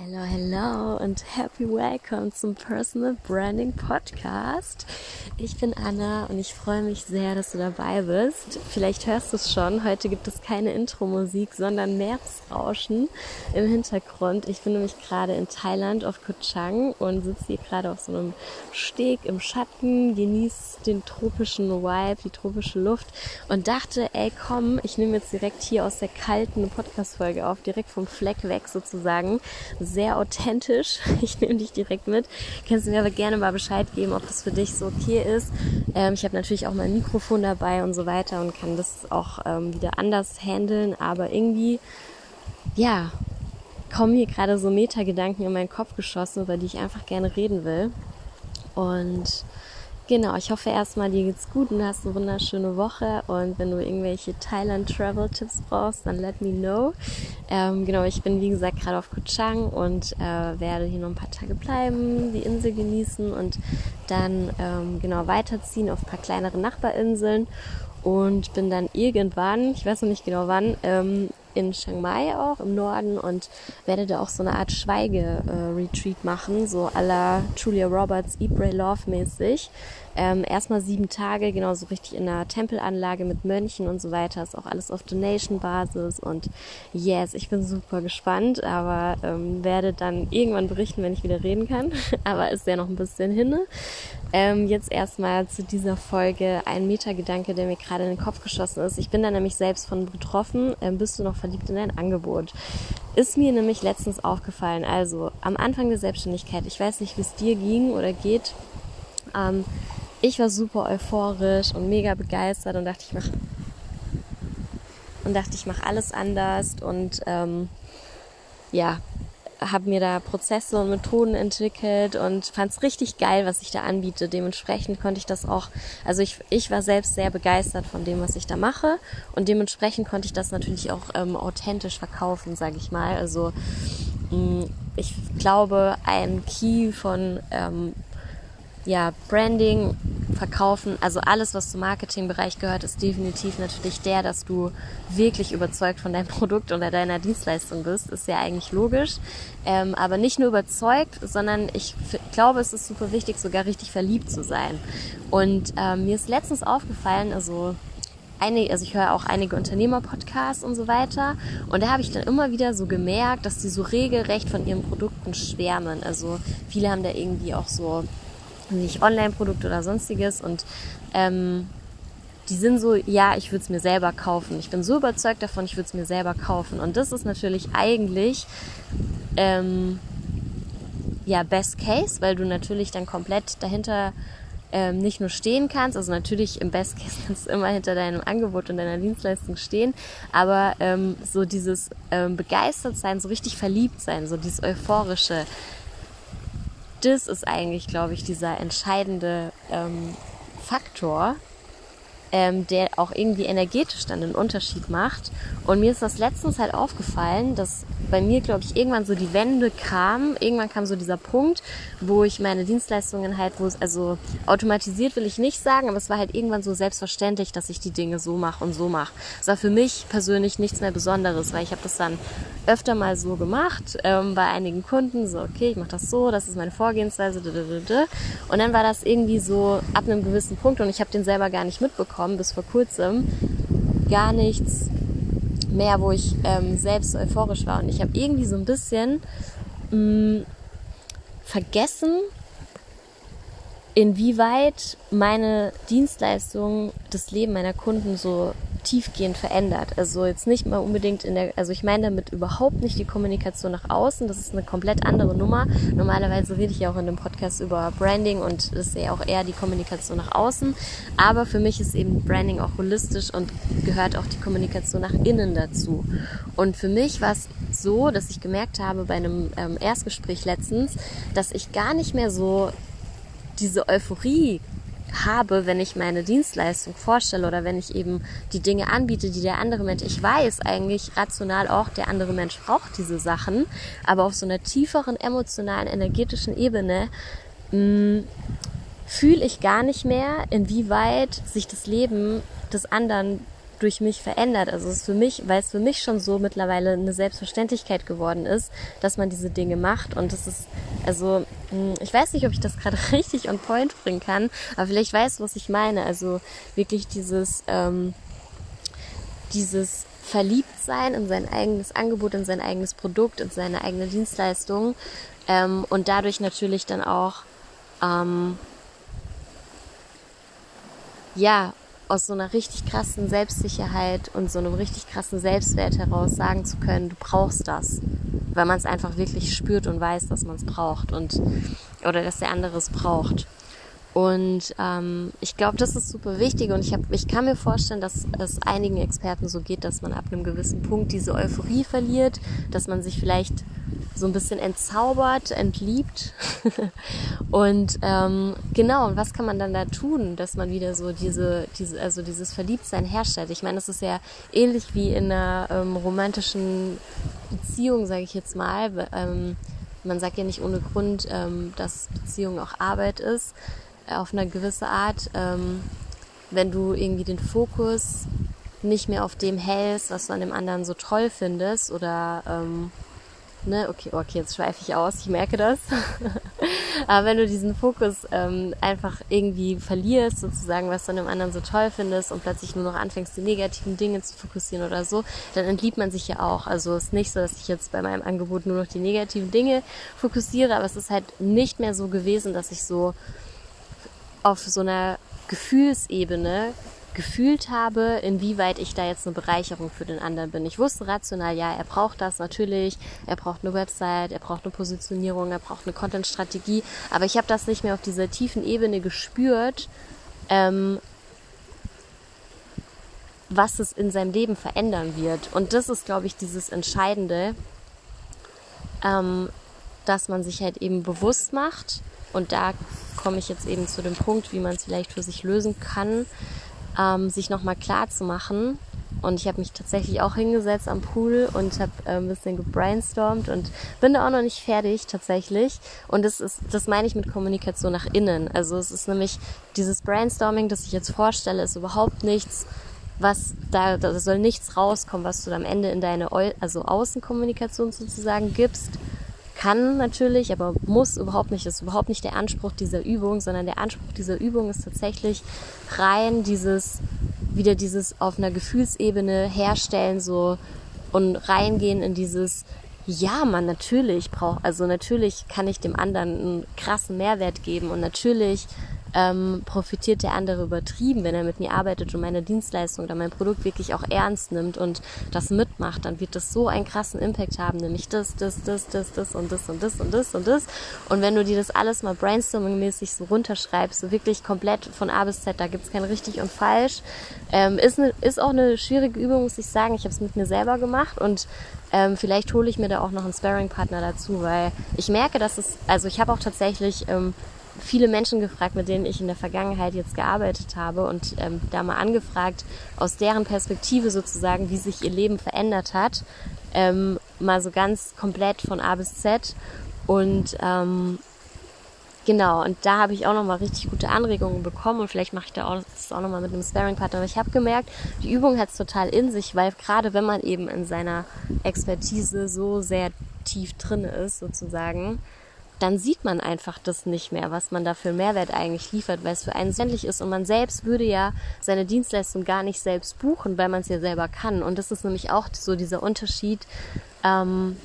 Hello, hello und happy welcome zum Personal Branding Podcast. Ich bin Anna und ich freue mich sehr, dass du dabei bist. Vielleicht hörst du es schon, heute gibt es keine Intro-Musik, sondern Meeresrauschen im Hintergrund. Ich bin nämlich gerade in Thailand auf Koh Chang und sitze hier gerade auf so einem Steg im Schatten, genieße den tropischen Vibe, die tropische Luft und dachte, ey komm, ich nehme jetzt direkt hier aus der kalten Podcast-Folge auf, direkt vom Fleck weg sozusagen sehr authentisch. Ich nehme dich direkt mit. Kannst du mir aber gerne mal Bescheid geben, ob das für dich so okay ist. Ähm, ich habe natürlich auch mein Mikrofon dabei und so weiter und kann das auch ähm, wieder anders handeln, aber irgendwie, ja, kommen hier gerade so Metagedanken in meinen Kopf geschossen, über die ich einfach gerne reden will. Und Genau, ich hoffe erstmal, dir geht's gut und hast eine wunderschöne Woche. Und wenn du irgendwelche Thailand Travel Tipps brauchst, dann let me know. Ähm, genau, ich bin wie gesagt gerade auf Koh Chang und äh, werde hier noch ein paar Tage bleiben, die Insel genießen und dann ähm, genau weiterziehen auf ein paar kleinere Nachbarinseln und bin dann irgendwann, ich weiß noch nicht genau wann, ähm, in Chiang Mai auch im Norden und werde da auch so eine Art Schweige-Retreat äh, machen, so à la Julia Roberts Pray, Love mäßig. Ähm, erstmal sieben Tage, genau so richtig in einer Tempelanlage mit Mönchen und so weiter. Ist auch alles auf Donation-Basis und yes, ich bin super gespannt, aber ähm, werde dann irgendwann berichten, wenn ich wieder reden kann. aber ist ja noch ein bisschen hin. Ähm, jetzt erstmal zu dieser Folge ein Metagedanke, der mir gerade in den Kopf geschossen ist. Ich bin da nämlich selbst von betroffen. Ähm, bist du noch verliebt in dein Angebot? Ist mir nämlich letztens aufgefallen. Also am Anfang der Selbstständigkeit, ich weiß nicht, wie es dir ging oder geht. Ähm, ich war super euphorisch und mega begeistert und dachte, ich mach und dachte, ich mache alles anders und ähm, ja, habe mir da Prozesse und Methoden entwickelt und fand es richtig geil, was ich da anbiete. Dementsprechend konnte ich das auch, also ich, ich war selbst sehr begeistert von dem, was ich da mache und dementsprechend konnte ich das natürlich auch ähm, authentisch verkaufen, sage ich mal. Also mh, mm, ich glaube, ein Key von ähm, ja, Branding, Verkaufen, also alles, was zum Marketingbereich gehört, ist definitiv natürlich der, dass du wirklich überzeugt von deinem Produkt oder deiner Dienstleistung bist. Ist ja eigentlich logisch. Ähm, aber nicht nur überzeugt, sondern ich glaube, es ist super wichtig, sogar richtig verliebt zu sein. Und ähm, mir ist letztens aufgefallen, also einige, also ich höre auch einige Unternehmer-Podcasts und so weiter. Und da habe ich dann immer wieder so gemerkt, dass die so regelrecht von ihren Produkten schwärmen. Also viele haben da irgendwie auch so nicht Online-Produkt oder sonstiges und ähm, die sind so, ja, ich würde es mir selber kaufen. Ich bin so überzeugt davon, ich würde es mir selber kaufen. Und das ist natürlich eigentlich ähm, ja Best Case, weil du natürlich dann komplett dahinter ähm, nicht nur stehen kannst, also natürlich im Best Case kannst du immer hinter deinem Angebot und deiner Dienstleistung stehen, aber ähm, so dieses ähm, begeistert sein, so richtig verliebt sein, so dieses euphorische, das ist eigentlich, glaube ich, dieser entscheidende ähm, Faktor, ähm, der auch irgendwie energetisch dann einen Unterschied macht. Und mir ist das letztens halt aufgefallen, dass bei mir, glaube ich, irgendwann so die Wende kam. Irgendwann kam so dieser Punkt, wo ich meine Dienstleistungen halt, wo es, also automatisiert will ich nicht sagen, aber es war halt irgendwann so selbstverständlich, dass ich die Dinge so mache und so mache. Es war für mich persönlich nichts mehr Besonderes, weil ich habe das dann öfter mal so gemacht ähm, bei einigen Kunden, so okay, ich mache das so, das ist meine Vorgehensweise, und dann war das irgendwie so ab einem gewissen Punkt und ich habe den selber gar nicht mitbekommen mitbekommen, bis vor kurzem, gar nichts mehr, wo ich ähm, selbst euphorisch war. Und ich habe irgendwie so ein bisschen mh, mm, vergessen, inwieweit meine Dienstleistung das Leben meiner Kunden so tiefgehend verändert. Also jetzt nicht mal unbedingt in der, also ich meine damit überhaupt nicht die Kommunikation nach außen. Das ist eine komplett andere Nummer. Normalerweise rede ich ja auch in dem Podcast über Branding und das ist ja auch eher die Kommunikation nach außen. Aber für mich ist eben Branding auch holistisch und gehört auch die Kommunikation nach innen dazu. Und für mich war es so, dass ich gemerkt habe bei einem ähm, Erstgespräch letztens, dass ich gar nicht mehr so diese Euphorie habe, wenn ich meine Dienstleistung vorstelle oder wenn ich eben die Dinge anbiete, die der andere Mensch, ich weiß eigentlich rational auch, der andere Mensch braucht diese Sachen, aber auf so einer tieferen emotionalen, energetischen Ebene mm, fühle ich gar nicht mehr, inwieweit sich das Leben des anderen durch mich verändert. Also es ist für mich, weil es für mich schon so mittlerweile eine Selbstverständlichkeit geworden ist, dass man diese Dinge macht. Und es ist, also ich weiß nicht, ob ich das gerade richtig on point bringen kann, aber vielleicht weißt du, was ich meine. Also wirklich dieses, ähm, dieses Verliebtsein in sein eigenes Angebot, in sein eigenes Produkt, in seine eigene Dienstleistung ähm, und dadurch natürlich dann auch ähm, ja aus so einer richtig krassen Selbstsicherheit und so einem richtig krassen Selbstwert heraus sagen zu können, du brauchst das, weil man es einfach wirklich spürt und weiß, dass man es braucht und oder dass der andere es braucht. Und ähm, ich glaube, das ist super wichtig und ich, hab, ich kann mir vorstellen, dass es einigen Experten so geht, dass man ab einem gewissen Punkt diese Euphorie verliert, dass man sich vielleicht so ein bisschen entzaubert, entliebt. und ähm, genau, und was kann man dann da tun, dass man wieder so diese, diese, also dieses Verliebtsein herstellt? Ich meine, das ist ja ähnlich wie in einer ähm, romantischen Beziehung, sage ich jetzt mal. Ähm, man sagt ja nicht ohne Grund, ähm, dass Beziehung auch Arbeit ist, äh, auf eine gewisse Art. Ähm, wenn du irgendwie den Fokus nicht mehr auf dem hältst, was du an dem anderen so toll findest oder ähm, ne, okay, okay, jetzt schweife ich aus, ich merke das. Aber wenn du diesen Fokus ähm, einfach irgendwie verlierst, sozusagen, was du an dem anderen so toll findest und plötzlich nur noch anfängst, die negativen Dinge zu fokussieren oder so, dann entliebt man sich ja auch. Also es ist nicht so, dass ich jetzt bei meinem Angebot nur noch die negativen Dinge fokussiere, aber es ist halt nicht mehr so gewesen, dass ich so auf so einer Gefühlsebene gefühlt habe, inwieweit ich da jetzt eine Bereicherung für den anderen bin. Ich wusste rational, ja, er braucht das natürlich, er braucht eine Website, er braucht eine Positionierung, er braucht eine Content-Strategie, aber ich habe das nicht mehr auf dieser tiefen Ebene gespürt, ähm, was es in seinem Leben verändern wird. Und das ist, glaube ich, dieses Entscheidende, ähm, dass man sich halt eben bewusst macht. Und da komme ich jetzt eben zu dem Punkt, wie man es vielleicht für sich lösen kann, ähm, sich nochmal klar zu machen. Und ich habe mich tatsächlich auch hingesetzt am Pool und habe äh, ein bisschen gebrainstormt und bin da auch noch nicht fertig tatsächlich. Und das ist, das meine ich mit Kommunikation nach innen. Also es ist nämlich dieses Brainstorming, das ich jetzt vorstelle, ist überhaupt nichts, was da, da soll nichts rauskommen, was du am Ende in deine also Außenkommunikation sozusagen gibst, kann natürlich, aber muss überhaupt nicht, ist überhaupt nicht der Anspruch dieser Übung, sondern der Anspruch dieser Übung ist tatsächlich rein dieses, wieder dieses auf einer Gefühlsebene herstellen, so und reingehen in dieses, ja, man, natürlich braucht, also natürlich kann ich dem anderen einen krassen Mehrwert geben und natürlich ähm, profitiert der andere übertrieben, wenn er mit mir arbeitet und meine Dienstleistung oder mein Produkt wirklich auch ernst nimmt und das mitmacht, dann wird das so einen krassen Impact haben, nämlich das, das, das, das, das und das und das und das und das. Und wenn du dir das alles mal brainstorming-mäßig so runterschreibst, so wirklich komplett von A bis Z, da gibt's kein richtig und falsch, ähm, ist, ne, ist auch eine schwierige Übung, muss ich sagen. Ich habe es mit mir selber gemacht und ähm, vielleicht hole ich mir da auch noch einen Sparring-Partner dazu, weil ich merke, dass es, also ich habe auch tatsächlich ähm, viele Menschen gefragt, mit denen ich in der Vergangenheit jetzt gearbeitet habe und ähm, da mal angefragt, aus deren Perspektive sozusagen, wie sich ihr Leben verändert hat, ähm, mal so ganz komplett von A bis Z und ähm, Genau, und da habe ich auch nochmal richtig gute Anregungen bekommen und vielleicht mache ich da auch, das auch nochmal mit einem Sparing-Partner. Aber ich habe gemerkt, die Übung hat es total in sich, weil gerade wenn man eben in seiner Expertise so sehr tief drin ist, sozusagen, dann sieht man einfach das nicht mehr, was man da für Mehrwert eigentlich liefert, weil es für einen sämtlich ist. Und man selbst würde ja seine Dienstleistung gar nicht selbst buchen, weil man es ja selber kann. Und das ist nämlich auch so dieser Unterschied, ähm,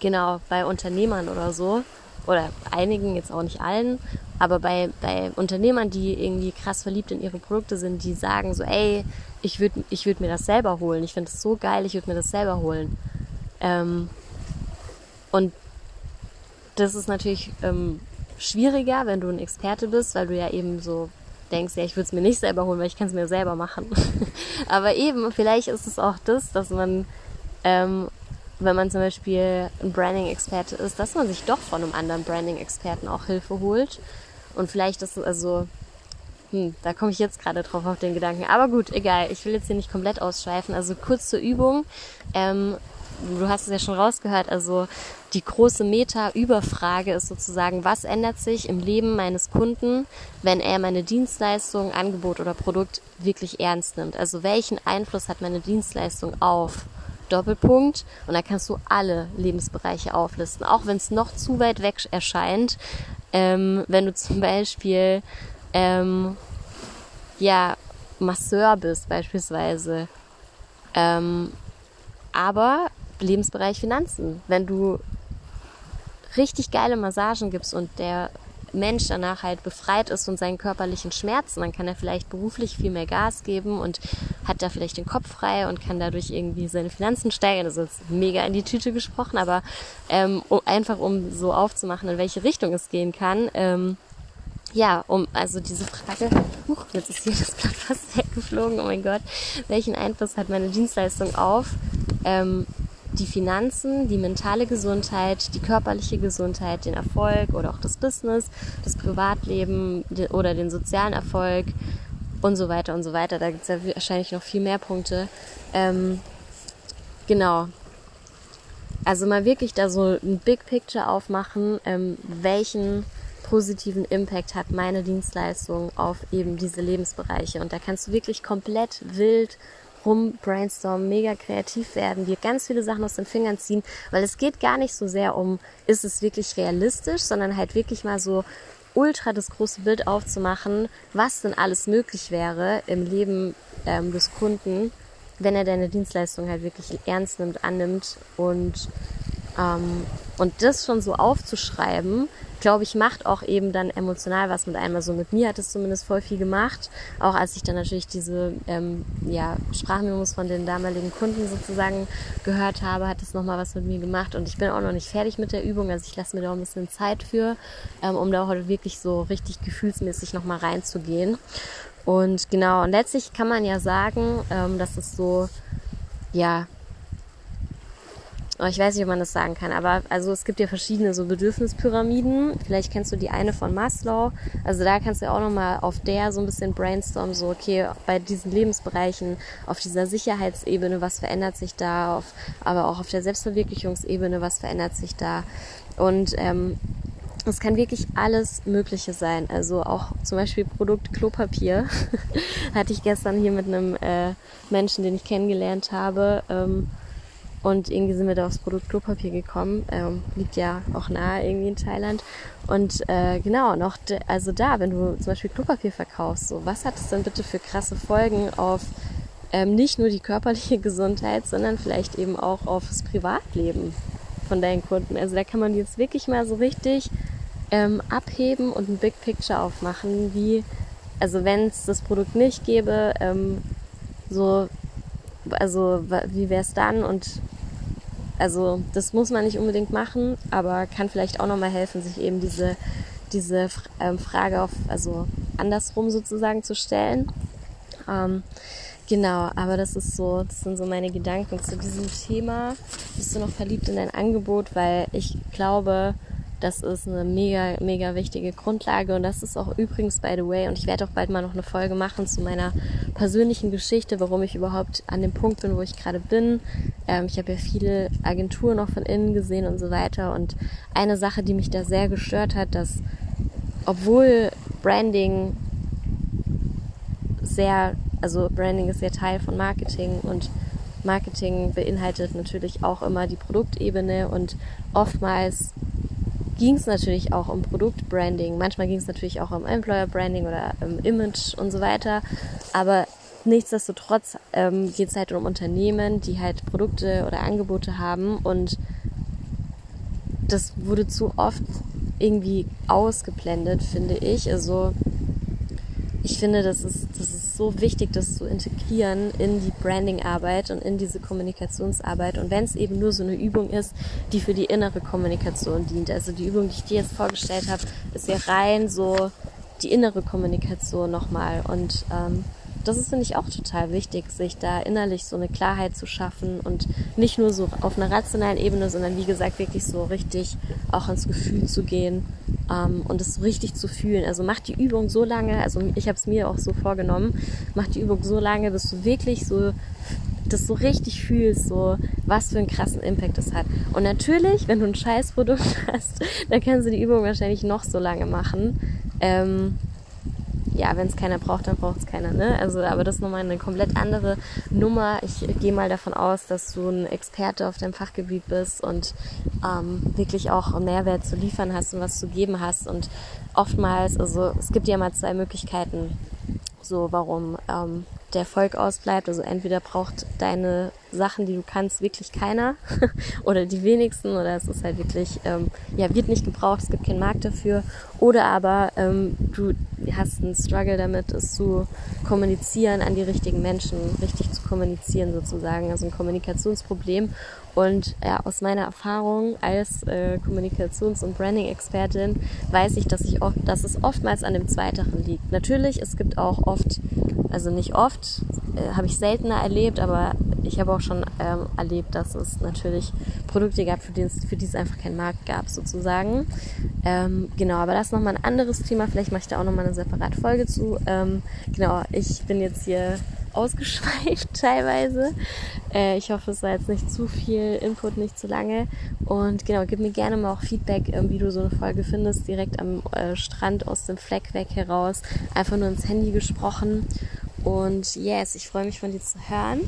genau, bei Unternehmern oder so, oder einigen, jetzt auch nicht allen, aber bei, bei Unternehmern, die irgendwie krass verliebt in ihre Produkte sind, die sagen so, ey, ich würde ich würd mir das selber holen, ich finde das so geil, ich würde mir das selber holen. Ähm, und das ist natürlich ähm, schwieriger, wenn du ein Experte bist, weil du ja eben so denkst, ja, ich würde es mir nicht selber holen, weil ich kann es mir selber machen. Aber eben, vielleicht ist es auch das, dass man, ähm, wenn man zum Beispiel ein Branding-Experte ist, dass man sich doch von einem anderen Branding-Experten auch Hilfe holt. Und vielleicht ist es also, hm, da komme ich jetzt gerade drauf auf den Gedanken. Aber gut, egal, ich will jetzt hier nicht komplett ausschweifen. Also kurz zur Übung. Ähm, du hast es ja schon rausgehört, also die große Meta-Überfrage ist sozusagen, was ändert sich im Leben meines Kunden, wenn er meine Dienstleistung, Angebot oder Produkt wirklich ernst nimmt? Also welchen Einfluss hat meine Dienstleistung auf Doppelpunkt? Und da kannst du alle Lebensbereiche auflisten, auch wenn es noch zu weit weg erscheint. Ähm, wenn du zum Beispiel ähm, ja Masseur bist beispielsweise. Ähm, aber Lebensbereich Finanzen. Wenn du richtig geile Massagen gibst und der Mensch danach halt befreit ist von seinen körperlichen Schmerzen, dann kann er vielleicht beruflich viel mehr Gas geben und hat da vielleicht den Kopf frei und kann dadurch irgendwie seine Finanzen steigern. Das ist jetzt mega in die Tüte gesprochen, aber ähm, einfach um so aufzumachen, in welche Richtung es gehen kann. Ähm, ja, um also diese Frage, huch, jetzt ist hier das Blatt fast weggeflogen, oh mein Gott, welchen Einfluss hat meine Dienstleistung auf ähm, die Finanzen, die mentale Gesundheit, die körperliche Gesundheit, den Erfolg oder auch das Business, das Privatleben oder den sozialen Erfolg und so weiter und so weiter. Da gibt es ja wahrscheinlich noch viel mehr Punkte. Ähm, genau. Also mal wirklich da so ein Big Picture aufmachen, ähm, welchen positiven Impact hat meine Dienstleistung auf eben diese Lebensbereiche. Und da kannst du wirklich komplett wild rum brainstormen, mega kreativ werden, dir ganz viele Sachen aus den Fingern ziehen, weil es geht gar nicht so sehr um, ist es wirklich realistisch, sondern halt wirklich mal so ultra das große Bild aufzumachen, was denn alles möglich wäre im Leben ähm, des Kunden, wenn er deine Dienstleistung halt wirklich ernst nimmt, annimmt und ähm, und das schon so aufzuschreiben, glaube ich, macht auch eben dann emotional was mit einem. Also mit mir hat es zumindest voll viel gemacht. Auch als ich dann natürlich diese ähm, ja, Sprachmemos von den damaligen Kunden sozusagen gehört habe, hat es nochmal was mit mir gemacht. Und ich bin auch noch nicht fertig mit der Übung. Also ich lasse mir da auch ein bisschen Zeit für, ähm, um da heute wirklich so richtig gefühlsmäßig nochmal reinzugehen. Und genau, und letztlich kann man ja sagen, ähm, dass es so, ja, Oh, ich weiß nicht, ob man das sagen kann, aber also es gibt ja verschiedene so Bedürfnispyramiden. Vielleicht kennst du die eine von Maslow. Also da kannst du ja auch nochmal auf der so ein bisschen brainstormen, so okay, bei diesen Lebensbereichen, auf dieser Sicherheitsebene, was verändert sich da, auf, aber auch auf der Selbstverwirklichungsebene, was verändert sich da. Und ähm, es kann wirklich alles Mögliche sein. Also auch zum Beispiel Produkt Klopapier. Hatte ich gestern hier mit einem äh, Menschen, den ich kennengelernt habe. Ähm, und irgendwie sind wir da aufs Produkt Klopapier gekommen. Ähm, liegt ja auch nahe irgendwie in Thailand. Und äh, genau, noch, also da, wenn du zum Beispiel Klopapier verkaufst, so, was hat es denn bitte für krasse Folgen auf ähm, nicht nur die körperliche Gesundheit, sondern vielleicht eben auch auf das Privatleben von deinen Kunden. Also da kann man jetzt wirklich mal so richtig ähm, abheben und ein Big Picture aufmachen, wie, also wenn es das Produkt nicht gäbe, ähm, so also wie wäre es dann und also das muss man nicht unbedingt machen, aber kann vielleicht auch nochmal helfen, sich eben diese, diese ähm, Frage auf, also andersrum sozusagen zu stellen. Ähm, genau, aber das ist so, das sind so meine Gedanken zu diesem Thema. Bist du noch verliebt in dein Angebot? Weil ich glaube, das ist eine mega, mega wichtige Grundlage und das ist auch übrigens, by the way, und ich werde auch bald mal noch eine Folge machen zu meiner persönlichen Geschichte, warum ich überhaupt an dem Punkt bin, wo ich gerade bin. Ähm, ich habe ja viele Agenturen auch von innen gesehen und so weiter und eine Sache, die mich da sehr gestört hat, dass obwohl Branding sehr, also Branding ist ja Teil von Marketing und Marketing beinhaltet natürlich auch immer die Produktebene und oftmals ging es natürlich auch um Produktbranding. Manchmal ging es natürlich auch um Employer Branding oder um Image und so weiter. Aber nichtsdestotrotz ähm, geht es halt um Unternehmen, die halt Produkte oder Angebote haben und das wurde zu oft irgendwie ausgeblendet, finde ich. Also ich finde, das ist, das ist so wichtig, das zu integrieren in die Branding-Arbeit und in diese Kommunikationsarbeit. Und wenn es eben nur so eine Übung ist, die für die innere Kommunikation dient. Also die Übung, die ich dir jetzt vorgestellt habe, ist ja rein so die innere Kommunikation nochmal. Und ähm, das ist, finde ich, auch total wichtig, sich da innerlich so eine Klarheit zu schaffen und nicht nur so auf einer rationalen Ebene, sondern wie gesagt, wirklich so richtig auch ins Gefühl zu gehen ähm, und es richtig zu fühlen. Also mach die Übung so lange, also ich habe es mir auch so vorgenommen, mach die Übung so lange, bis du wirklich so das so richtig fühlst, so was für einen krassen Impact das hat. Und natürlich, wenn du ein Scheißprodukt hast, dann kannst du die Übung wahrscheinlich noch so lange machen. Ähm, ja, wenn es keiner braucht, dann braucht es keiner, ne? Also, aber das ist nochmal eine komplett andere Nummer. Ich gehe mal davon aus, dass du ein Experte auf deinem Fachgebiet bist und ähm, wirklich auch Mehrwert zu liefern hast und was zu geben hast. Und oftmals, also es gibt ja mal zwei Möglichkeiten, so warum ähm, der Erfolg ausbleibt. Also entweder braucht deine Sachen, die du kannst, wirklich keiner oder die wenigsten oder es ist halt wirklich, ähm, ja, wird nicht gebraucht, es gibt keinen Markt dafür. Oder aber ähm, du hast einen Struggle damit, es zu kommunizieren an die richtigen Menschen, richtig zu kommunizieren sozusagen, also ein Kommunikationsproblem. Und ja, aus meiner Erfahrung als äh, Kommunikations- und Branding-Expertin weiß ich, dass, ich oft, dass es oftmals an dem Zweiteren liegt. Natürlich, es gibt auch oft, also nicht oft, äh, habe ich seltener erlebt, aber ich habe auch schon ähm, erlebt, dass es natürlich Produkte gab, für die, es, für die es einfach keinen Markt gab, sozusagen. Ähm, genau, aber das ist nochmal ein anderes Thema. Vielleicht mache ich da auch nochmal eine separate Folge zu. Ähm, genau, ich bin jetzt hier ausgeschweift teilweise. Äh, ich hoffe, es war jetzt nicht zu viel Input, nicht zu lange. Und genau, gib mir gerne mal auch Feedback, äh, wie du so eine Folge findest, direkt am äh, Strand aus dem Fleck weg heraus. Einfach nur ins Handy gesprochen. Und yes, ich freue mich von dir zu hören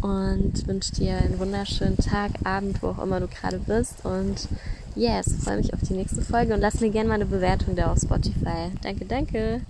und wünsche dir einen wunderschönen Tag, Abend, wo auch immer du gerade bist. Und yes, freue mich auf die nächste Folge und lass mir gerne mal eine Bewertung da auf Spotify. Danke, danke.